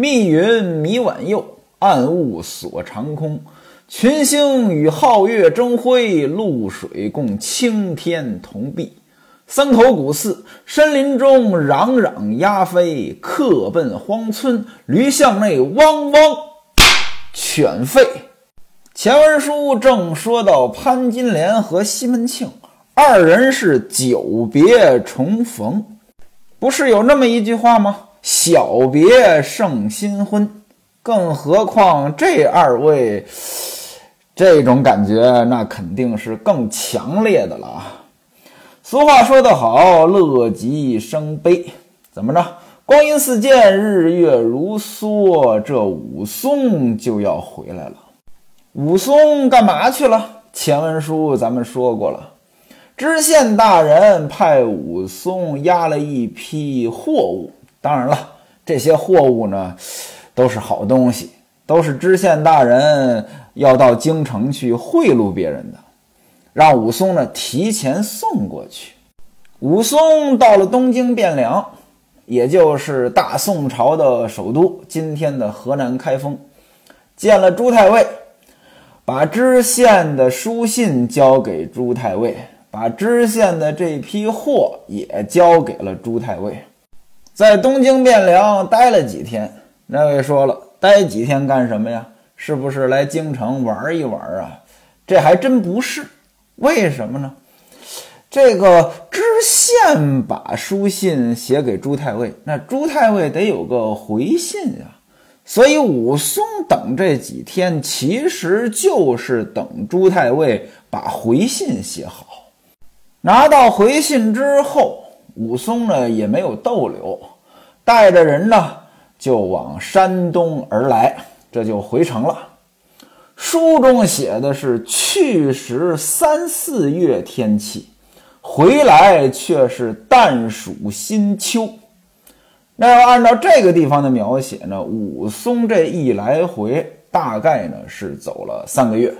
密云迷晚佑，暗雾锁长空。群星与皓月争辉，露水共青天同碧。三头古寺，山林中攘攘鸦飞，客奔荒村，驴巷内汪汪犬吠。前文书正说到潘金莲和西门庆二人是久别重逢，不是有那么一句话吗？小别胜新婚。更何况这二位。这种感觉，那肯定是更强烈的了啊！俗话说得好，“乐极生悲”，怎么着？光阴似箭，日月如梭，这武松就要回来了。武松干嘛去了？前文书咱们说过了，知县大人派武松押了一批货物，当然了，这些货物呢，都是好东西，都是知县大人。要到京城去贿赂别人的，让武松呢提前送过去。武松到了东京汴梁，也就是大宋朝的首都，今天的河南开封，见了朱太尉，把知县的书信交给朱太尉，把知县的这批货也交给了朱太尉。在东京汴梁待了几天，那位说了，待几天干什么呀？是不是来京城玩一玩啊？这还真不是，为什么呢？这个知县把书信写给朱太尉，那朱太尉得有个回信呀。所以武松等这几天，其实就是等朱太尉把回信写好。拿到回信之后，武松呢也没有逗留，带着人呢就往山东而来。这就回城了。书中写的是去时三四月天气，回来却是淡暑新秋。那要按照这个地方的描写呢，武松这一来回大概呢是走了三个月。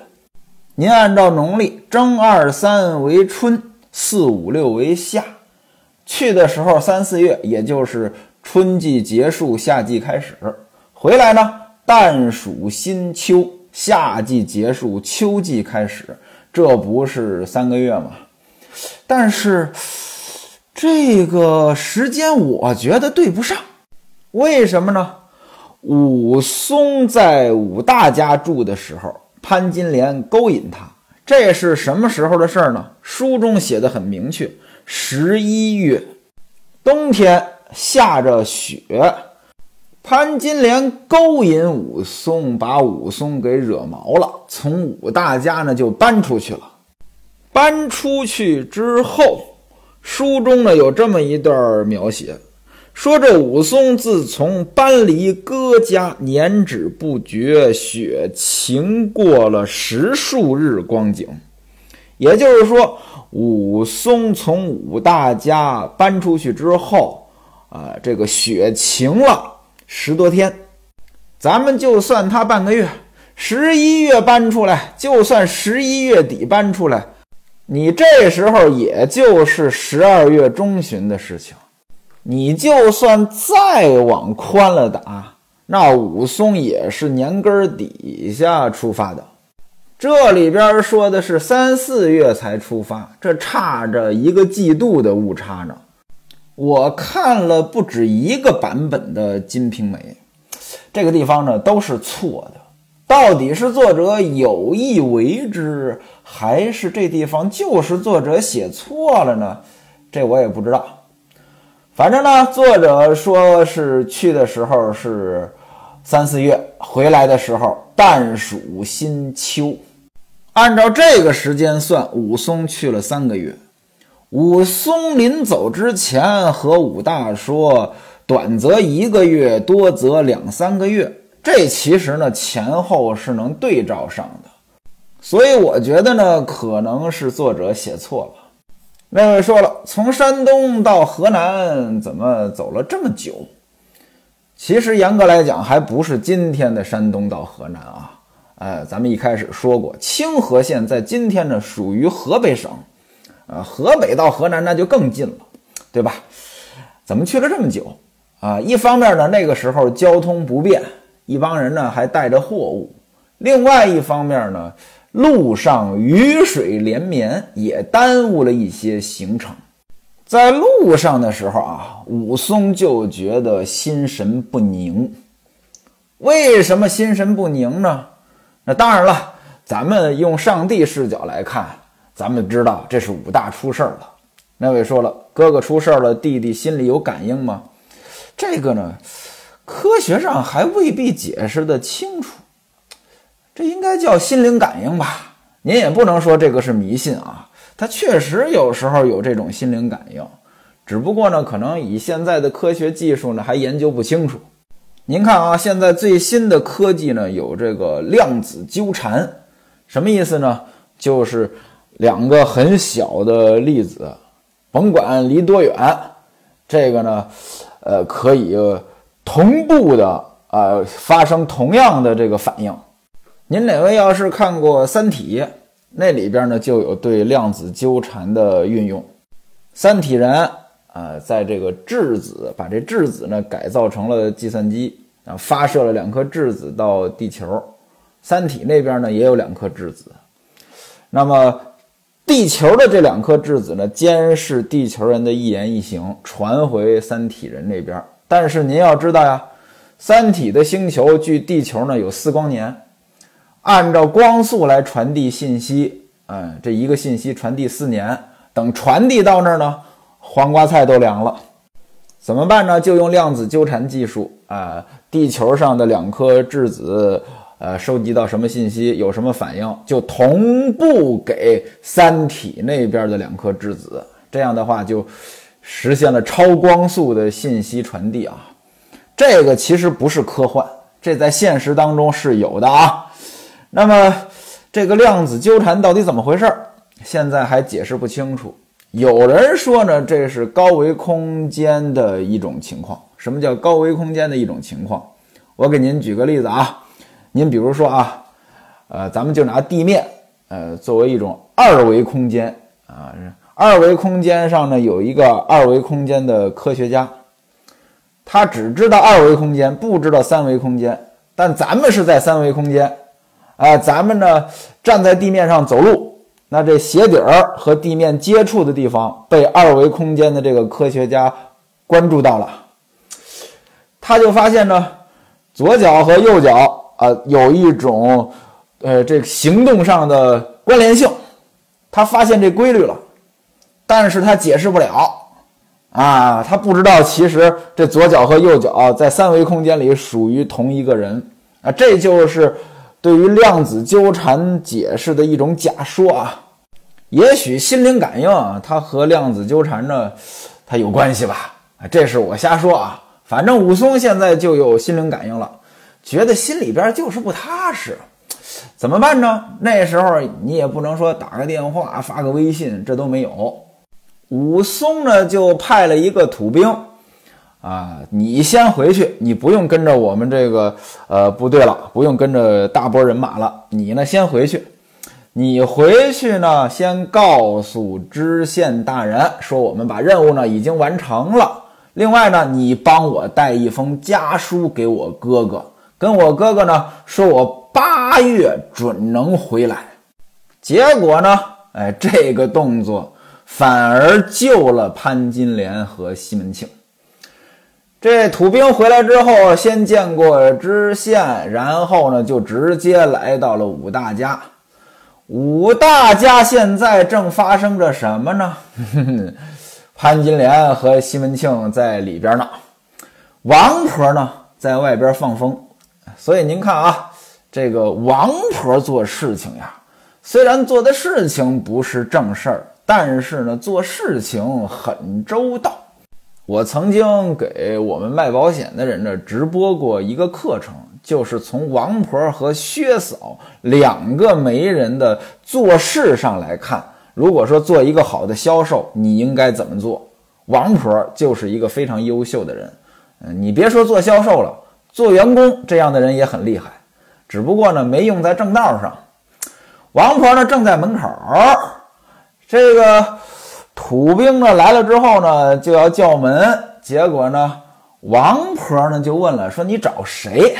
您按照农历正二三为春，四五六为夏，去的时候三四月，也就是春季结束，夏季开始。回来呢？淡暑新秋，夏季结束，秋季开始，这不是三个月吗？但是这个时间我觉得对不上，为什么呢？武松在武大家住的时候，潘金莲勾引他，这是什么时候的事儿呢？书中写的很明确，十一月，冬天下着雪。潘金莲勾引武松，把武松给惹毛了，从武大家呢就搬出去了。搬出去之后，书中呢有这么一段描写，说这武松自从搬离哥家，年止不绝，雪晴过了十数日光景。也就是说，武松从武大家搬出去之后，啊，这个雪晴了。十多天，咱们就算他半个月，十一月搬出来，就算十一月底搬出来，你这时候也就是十二月中旬的事情。你就算再往宽了打，那武松也是年根儿底下出发的。这里边说的是三四月才出发，这差着一个季度的误差呢。我看了不止一个版本的《金瓶梅》，这个地方呢都是错的。到底是作者有意为之，还是这地方就是作者写错了呢？这我也不知道。反正呢，作者说是去的时候是三四月，回来的时候旦暑新秋。按照这个时间算，武松去了三个月。武松临走之前和武大说：“短则一个月，多则两三个月。”这其实呢前后是能对照上的，所以我觉得呢可能是作者写错了。那位说了，从山东到河南怎么走了这么久？其实严格来讲，还不是今天的山东到河南啊。哎，咱们一开始说过，清河县在今天呢属于河北省。呃，河北到河南那就更近了，对吧？怎么去了这么久？啊，一方面呢，那个时候交通不便，一帮人呢还带着货物；另外一方面呢，路上雨水连绵，也耽误了一些行程。在路上的时候啊，武松就觉得心神不宁。为什么心神不宁呢？那当然了，咱们用上帝视角来看，咱们知道这是武大出事儿了。那位说了，哥哥出事儿了，弟弟心里有感应吗？这个呢，科学上还未必解释得清楚。这应该叫心灵感应吧？您也不能说这个是迷信啊。他确实有时候有这种心灵感应，只不过呢，可能以现在的科学技术呢，还研究不清楚。您看啊，现在最新的科技呢，有这个量子纠缠，什么意思呢？就是两个很小的粒子，甭管离多远，这个呢，呃，可以同步的啊发生同样的这个反应。您哪位要是看过《三体》，那里边呢就有对量子纠缠的运用。三体人。啊，在这个质子把这质子呢改造成了计算机啊，发射了两颗质子到地球。三体那边呢也有两颗质子，那么地球的这两颗质子呢监视地球人的一言一行，传回三体人那边。但是您要知道呀，三体的星球距地球呢有四光年，按照光速来传递信息，嗯，这一个信息传递四年，等传递到那儿呢。黄瓜菜都凉了，怎么办呢？就用量子纠缠技术啊！地球上的两颗质子，呃，收集到什么信息，有什么反应，就同步给三体那边的两颗质子。这样的话，就实现了超光速的信息传递啊！这个其实不是科幻，这在现实当中是有的啊。那么，这个量子纠缠到底怎么回事？现在还解释不清楚。有人说呢，这是高维空间的一种情况。什么叫高维空间的一种情况？我给您举个例子啊，您比如说啊，呃，咱们就拿地面，呃，作为一种二维空间啊，二维空间上呢有一个二维空间的科学家，他只知道二维空间，不知道三维空间。但咱们是在三维空间，啊，咱们呢站在地面上走路。那这鞋底儿和地面接触的地方被二维空间的这个科学家关注到了，他就发现呢，左脚和右脚啊有一种呃这行动上的关联性，他发现这规律了，但是他解释不了。啊，他不知道其实这左脚和右脚在三维空间里属于同一个人。啊，这就是。对于量子纠缠解释的一种假说啊，也许心灵感应啊，它和量子纠缠呢，它有关系吧？啊，这是我瞎说啊。反正武松现在就有心灵感应了，觉得心里边就是不踏实，怎么办呢？那时候你也不能说打个电话、发个微信，这都没有。武松呢，就派了一个土兵。啊，你先回去，你不用跟着我们这个呃部队了，不用跟着大波人马了。你呢，先回去。你回去呢，先告诉知县大人说，我们把任务呢已经完成了。另外呢，你帮我带一封家书给我哥哥，跟我哥哥呢说，我八月准能回来。结果呢，哎，这个动作反而救了潘金莲和西门庆。这土兵回来之后，先见过知县，然后呢，就直接来到了武大家。武大家现在正发生着什么呢？潘金莲和西门庆在里边呢，王婆呢在外边放风。所以您看啊，这个王婆做事情呀，虽然做的事情不是正事儿，但是呢，做事情很周到。我曾经给我们卖保险的人呢直播过一个课程，就是从王婆和薛嫂两个媒人的做事上来看，如果说做一个好的销售，你应该怎么做？王婆就是一个非常优秀的人，嗯，你别说做销售了，做员工这样的人也很厉害，只不过呢没用在正道上。王婆呢正在门口，这个。土兵呢来了之后呢，就要叫门。结果呢，王婆呢就问了，说你找谁？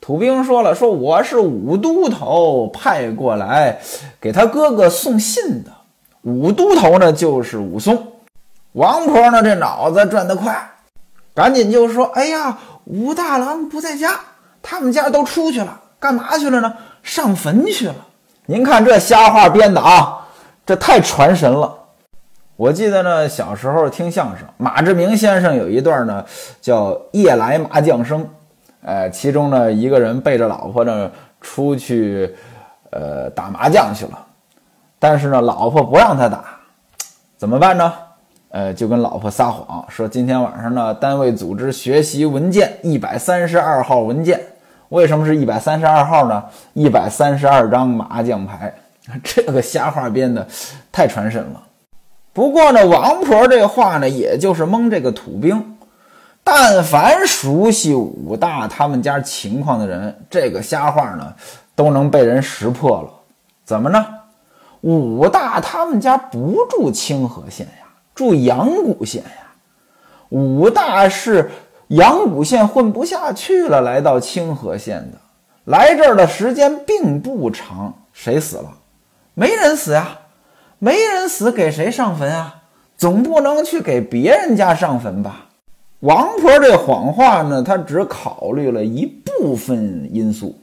土兵说了，说我是武都头派过来给他哥哥送信的。武都头呢就是武松。王婆呢这脑子转得快，赶紧就说：“哎呀，武大郎不在家，他们家都出去了，干嘛去了呢？上坟去了。您看这瞎话编的啊，这太传神了。我记得呢，小时候听相声，马志明先生有一段呢叫‘夜来麻将声’。”呃，其中呢，一个人背着老婆呢出去，呃，打麻将去了，但是呢，老婆不让他打，怎么办呢？呃，就跟老婆撒谎，说今天晚上呢，单位组织学习文件一百三十二号文件。为什么是一百三十二号呢？一百三十二张麻将牌，这个瞎话编的太传神了。不过呢，王婆这话呢，也就是蒙这个土兵。但凡熟悉武大他们家情况的人，这个瞎话呢，都能被人识破了。怎么呢？武大他们家不住清河县呀，住阳谷县呀。武大是阳谷县混不下去了，来到清河县的。来这儿的时间并不长，谁死了？没人死呀，没人死，给谁上坟啊？总不能去给别人家上坟吧？王婆这谎话呢，她只考虑了一部分因素，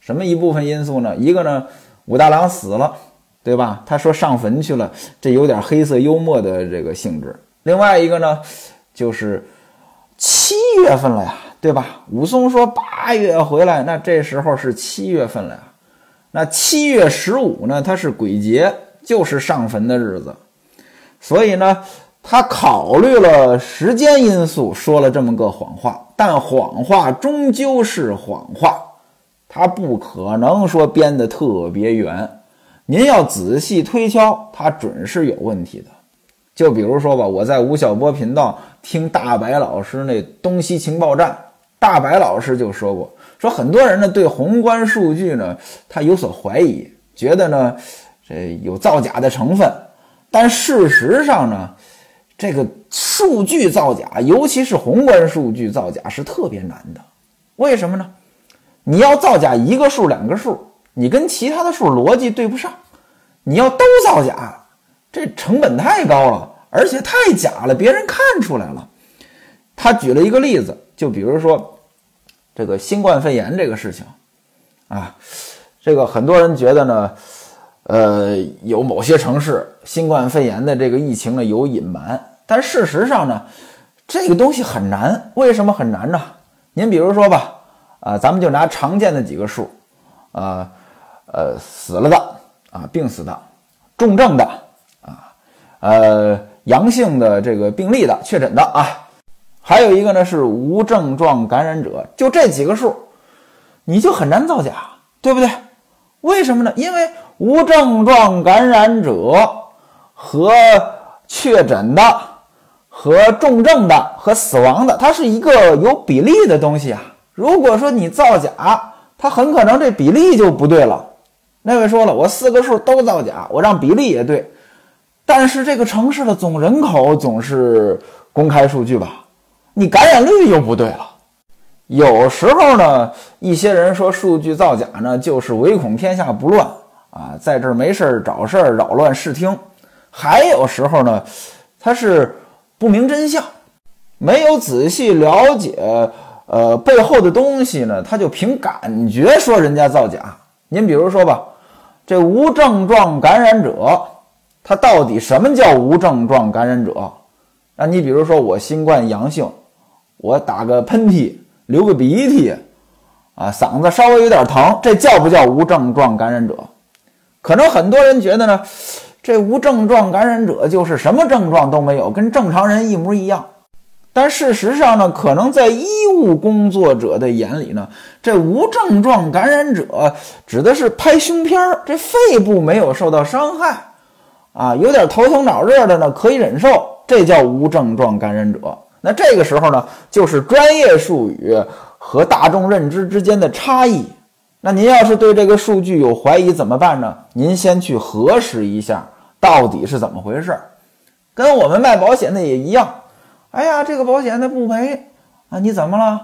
什么一部分因素呢？一个呢，武大郎死了，对吧？他说上坟去了，这有点黑色幽默的这个性质。另外一个呢，就是七月份了呀，对吧？武松说八月回来，那这时候是七月份了呀。那七月十五呢，它是鬼节，就是上坟的日子，所以呢。他考虑了时间因素，说了这么个谎话，但谎话终究是谎话，他不可能说编得特别圆。您要仔细推敲，他准是有问题的。就比如说吧，我在吴晓波频道听大白老师那东西情报站，大白老师就说过，说很多人呢对宏观数据呢他有所怀疑，觉得呢这有造假的成分，但事实上呢。这个数据造假，尤其是宏观数据造假是特别难的。为什么呢？你要造假一个数、两个数，你跟其他的数逻辑对不上；你要都造假，这成本太高了，而且太假了，别人看出来了。他举了一个例子，就比如说这个新冠肺炎这个事情啊，这个很多人觉得呢。呃，有某些城市新冠肺炎的这个疫情呢有隐瞒，但事实上呢，这个东西很难。为什么很难呢？您比如说吧，啊，咱们就拿常见的几个数，啊，呃，死了的啊，病死的，重症的啊，呃，阳性的这个病例的确诊的啊，还有一个呢是无症状感染者，就这几个数，你就很难造假，对不对？为什么呢？因为无症状感染者和确诊的、和重症的、和死亡的，它是一个有比例的东西啊。如果说你造假，它很可能这比例就不对了。那位说了，我四个数都造假，我让比例也对，但是这个城市的总人口总是公开数据吧？你感染率又不对了。有时候呢，一些人说数据造假呢，就是唯恐天下不乱。啊，在这儿没事儿找事儿扰乱视听，还有时候呢，他是不明真相，没有仔细了解呃背后的东西呢，他就凭感觉说人家造假。您比如说吧，这无症状感染者，他到底什么叫无症状感染者？那你比如说我新冠阳性，我打个喷嚏，流个鼻涕，啊，嗓子稍微有点疼，这叫不叫无症状感染者？可能很多人觉得呢，这无症状感染者就是什么症状都没有，跟正常人一模一样。但事实上呢，可能在医务工作者的眼里呢，这无症状感染者指的是拍胸片儿，这肺部没有受到伤害，啊，有点头疼脑热的呢可以忍受，这叫无症状感染者。那这个时候呢，就是专业术语和大众认知之间的差异。那您要是对这个数据有怀疑怎么办呢？您先去核实一下到底是怎么回事儿，跟我们卖保险的也一样。哎呀，这个保险它不赔啊，你怎么了？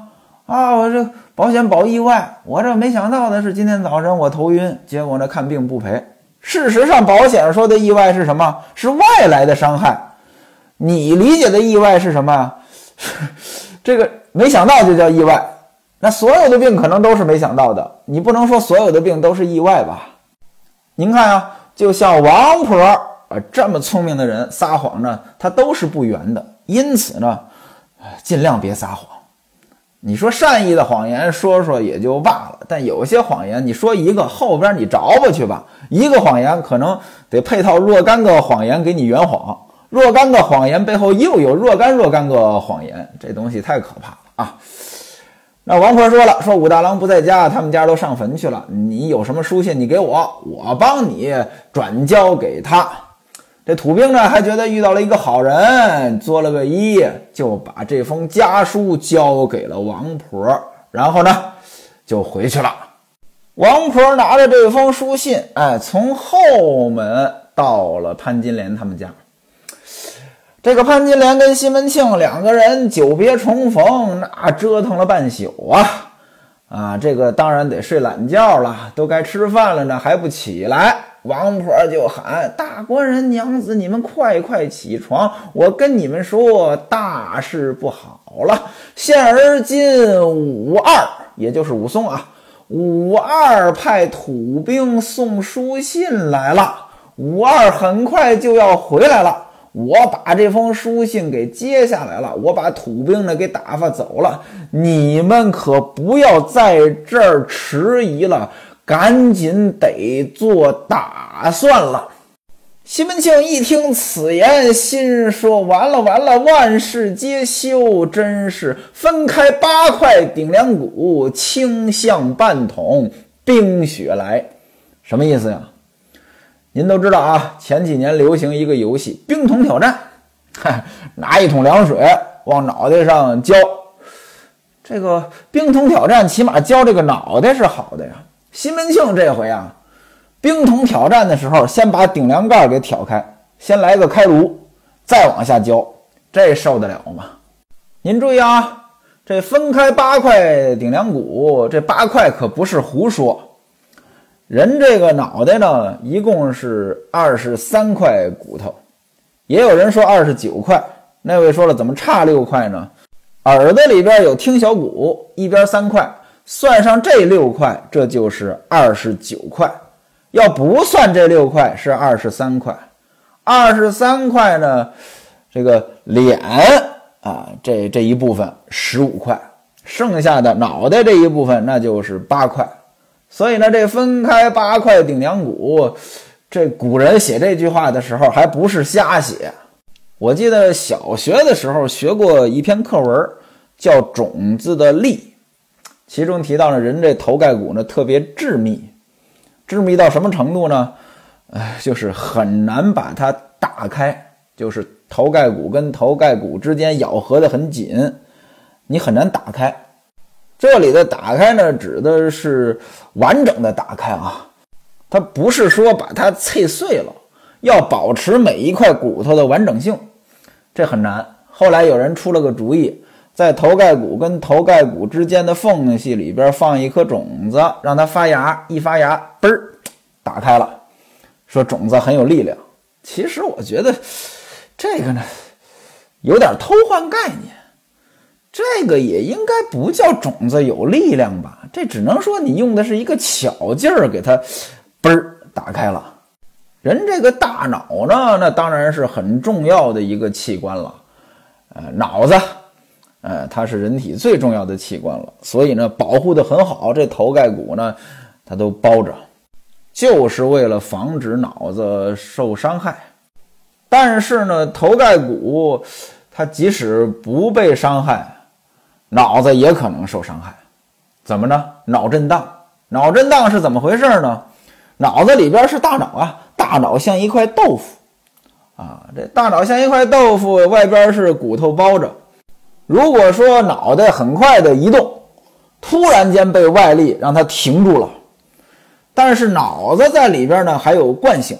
啊，我这保险保意外，我这没想到的是今天早晨我头晕，结果呢看病不赔。事实上，保险说的意外是什么？是外来的伤害。你理解的意外是什么？这个没想到就叫意外。那所有的病可能都是没想到的，你不能说所有的病都是意外吧？您看啊，就像王婆啊这么聪明的人撒谎呢，他都是不圆的。因此呢，尽量别撒谎。你说善意的谎言说说也就罢了，但有些谎言你说一个后边你着吧去吧，一个谎言可能得配套若干个谎言给你圆谎，若干个谎言背后又有若干若干个谎言，这东西太可怕了啊！那王婆说了，说武大郎不在家，他们家都上坟去了，你有什么书信你给我，我帮你转交给他。这土兵呢，还觉得遇到了一个好人，作了个揖，就把这封家书交给了王婆，然后呢，就回去了。王婆拿着这封书信，哎，从后门到了潘金莲他们家。这个潘金莲跟西门庆两个人久别重逢，那折腾了半宿啊，啊，这个当然得睡懒觉了，都该吃饭了呢，还不起来。王婆就喊：“大官人娘子，你们快快起床！我跟你们说，大事不好了！现而今武二，也就是武松啊，武二派土兵送书信来了。武二很快就要回来了。我把这封书信给接下来了，我把土兵呢给打发走了。你们可不要在这儿迟疑了。”赶紧得做打算了。西门庆一听此言，心说：“完了完了，万事皆休，真是分开八块顶梁骨，倾向半桶冰雪来。”什么意思呀？您都知道啊，前几年流行一个游戏——冰桶挑战。嗨，拿一桶凉水往脑袋上浇。这个冰桶挑战，起码浇这个脑袋是好的呀。西门庆这回啊，冰桶挑战的时候，先把顶梁盖给挑开，先来个开颅，再往下浇，这受得了吗？您注意啊，这分开八块顶梁骨，这八块可不是胡说。人这个脑袋呢，一共是二十三块骨头，也有人说二十九块。那位说了，怎么差六块呢？耳朵里边有听小骨，一边三块。算上这六块，这就是二十九块；要不算这六块，是二十三块。二十三块呢，这个脸啊，这这一部分十五块，剩下的脑袋这一部分那就是八块。所以呢，这分开八块顶梁骨，这古人写这句话的时候还不是瞎写。我记得小学的时候学过一篇课文，叫《种子的力》。其中提到了人这头盖骨呢特别致密，致密到什么程度呢？哎，就是很难把它打开，就是头盖骨跟头盖骨之间咬合的很紧，你很难打开。这里的打开呢，指的是完整的打开啊，它不是说把它碎碎了，要保持每一块骨头的完整性，这很难。后来有人出了个主意。在头盖骨跟头盖骨之间的缝隙里边放一颗种子，让它发芽，一发芽，嘣儿，打开了。说种子很有力量。其实我觉得这个呢，有点偷换概念。这个也应该不叫种子有力量吧？这只能说你用的是一个巧劲儿，给它嘣儿打开了。人这个大脑呢，那当然是很重要的一个器官了。呃，脑子。呃，它是人体最重要的器官了，所以呢，保护的很好。这头盖骨呢，它都包着，就是为了防止脑子受伤害。但是呢，头盖骨它即使不被伤害，脑子也可能受伤害。怎么呢？脑震荡。脑震荡是怎么回事呢？脑子里边是大脑啊，大脑像一块豆腐啊，这大脑像一块豆腐，外边是骨头包着。如果说脑袋很快的移动，突然间被外力让它停住了，但是脑子在里边呢还有惯性，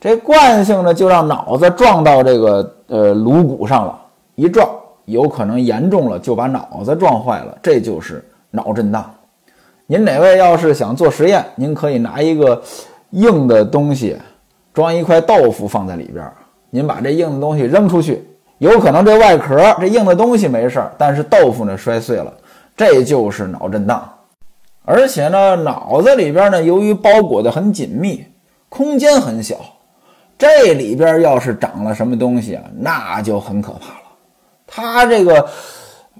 这惯性呢就让脑子撞到这个呃颅骨上了，一撞有可能严重了就把脑子撞坏了，这就是脑震荡。您哪位要是想做实验，您可以拿一个硬的东西装一块豆腐放在里边，您把这硬的东西扔出去，有可能这外壳这硬的东西没事儿，但是豆腐呢摔碎了，这就是脑震荡。而且呢，脑子里边呢，由于包裹的很紧密，空间很小，这里边要是长了什么东西啊，那就很可怕了。它这个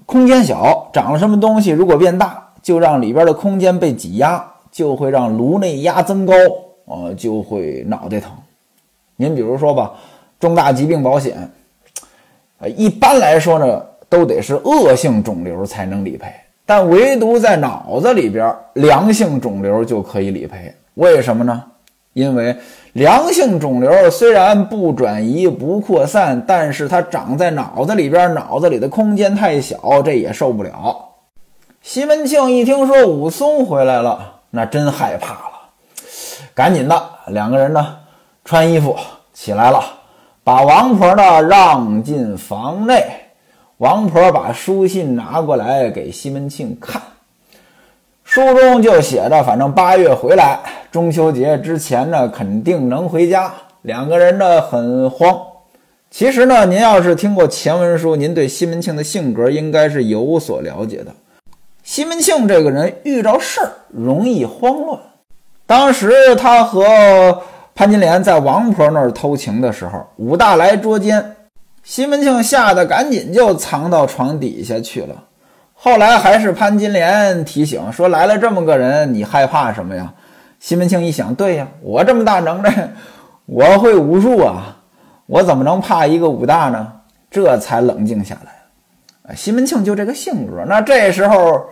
空间小，长了什么东西，如果变大。就让里边的空间被挤压，就会让颅内压增高，呃，就会脑袋疼。您比如说吧，重大疾病保险，呃，一般来说呢，都得是恶性肿瘤才能理赔，但唯独在脑子里边，良性肿瘤就可以理赔。为什么呢？因为良性肿瘤虽然不转移、不扩散，但是它长在脑子里边，脑子里的空间太小，这也受不了。西门庆一听说武松回来了，那真害怕了，赶紧的，两个人呢穿衣服起来了，把王婆呢让进房内。王婆把书信拿过来给西门庆看，书中就写着，反正八月回来，中秋节之前呢肯定能回家。两个人呢很慌。其实呢，您要是听过前文书，您对西门庆的性格应该是有所了解的。西门庆这个人遇着事儿容易慌乱。当时他和潘金莲在王婆那儿偷情的时候，武大来捉奸，西门庆吓得赶紧就藏到床底下去了。后来还是潘金莲提醒说：“来了这么个人，你害怕什么呀？”西门庆一想，对呀，我这么大能耐，我会武术啊，我怎么能怕一个武大呢？这才冷静下来。西门庆就这个性格，那这时候。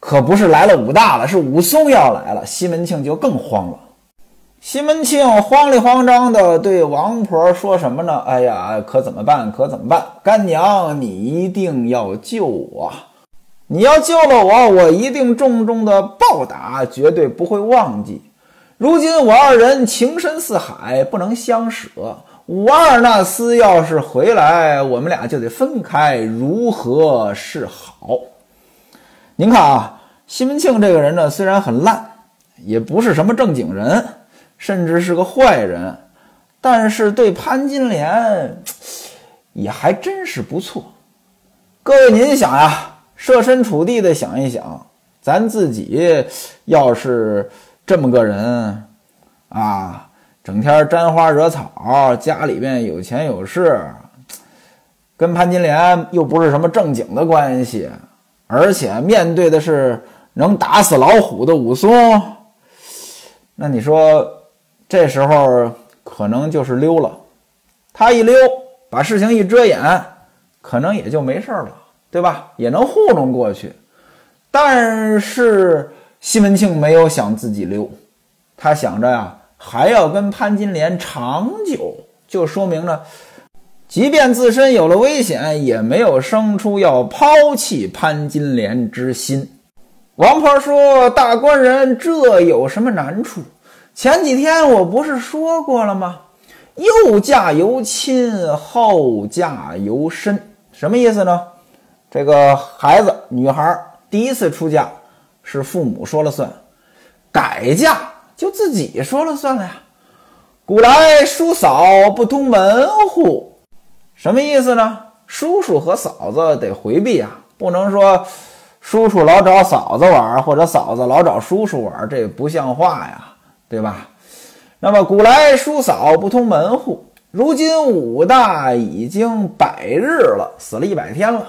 可不是来了武大了，是武松要来了，西门庆就更慌了。西门庆慌里慌张的对王婆说什么呢？哎呀，可怎么办？可怎么办？干娘，你一定要救我！你要救了我，我一定重重的报答，绝对不会忘记。如今我二人情深似海，不能相舍。武二那厮要是回来，我们俩就得分开，如何是好？您看啊，西门庆这个人呢，虽然很烂，也不是什么正经人，甚至是个坏人，但是对潘金莲也还真是不错。各位，您想呀，设身处地的想一想，咱自己要是这么个人啊，整天沾花惹草，家里边有钱有势，跟潘金莲又不是什么正经的关系。而且面对的是能打死老虎的武松，那你说这时候可能就是溜了。他一溜，把事情一遮掩，可能也就没事了，对吧？也能糊弄过去。但是西门庆没有想自己溜，他想着呀，还要跟潘金莲长久，就说明了。即便自身有了危险，也没有生出要抛弃潘金莲之心。王婆说：“大官人，这有什么难处？前几天我不是说过了吗？又嫁由亲，后嫁由身，什么意思呢？这个孩子，女孩第一次出嫁是父母说了算，改嫁就自己说了算了呀。古来叔嫂不通门户。”什么意思呢？叔叔和嫂子得回避啊，不能说叔叔老找嫂子玩，或者嫂子老找叔叔玩，这不像话呀，对吧？那么古来叔嫂不通门户，如今武大已经百日了，死了一百天了。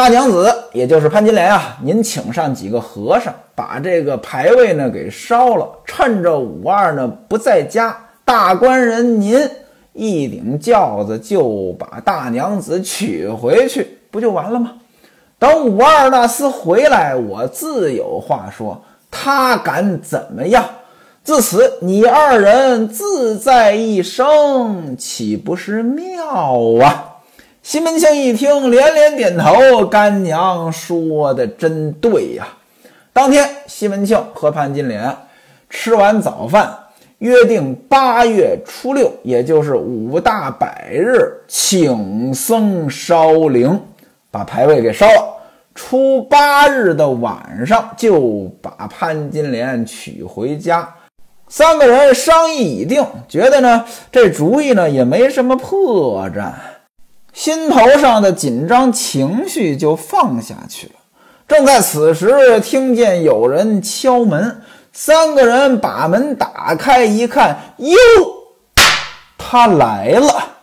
大娘子，也就是潘金莲啊，您请上几个和尚，把这个牌位呢给烧了，趁着武二呢不在家，大官人您。一顶轿子就把大娘子娶回去，不就完了吗？等武二那厮回来，我自有话说。他敢怎么样？自此你二人自在一生，岂不是妙啊？西门庆一听，连连点头。干娘说的真对呀。当天，西门庆和潘金莲吃完早饭。约定八月初六，也就是五大百日，请僧烧灵。把牌位给烧了。初八日的晚上，就把潘金莲娶回家。三个人商议已定，觉得呢这主意呢也没什么破绽，心头上的紧张情绪就放下去了。正在此时，听见有人敲门，三个人把门打开一看，哟，他来了。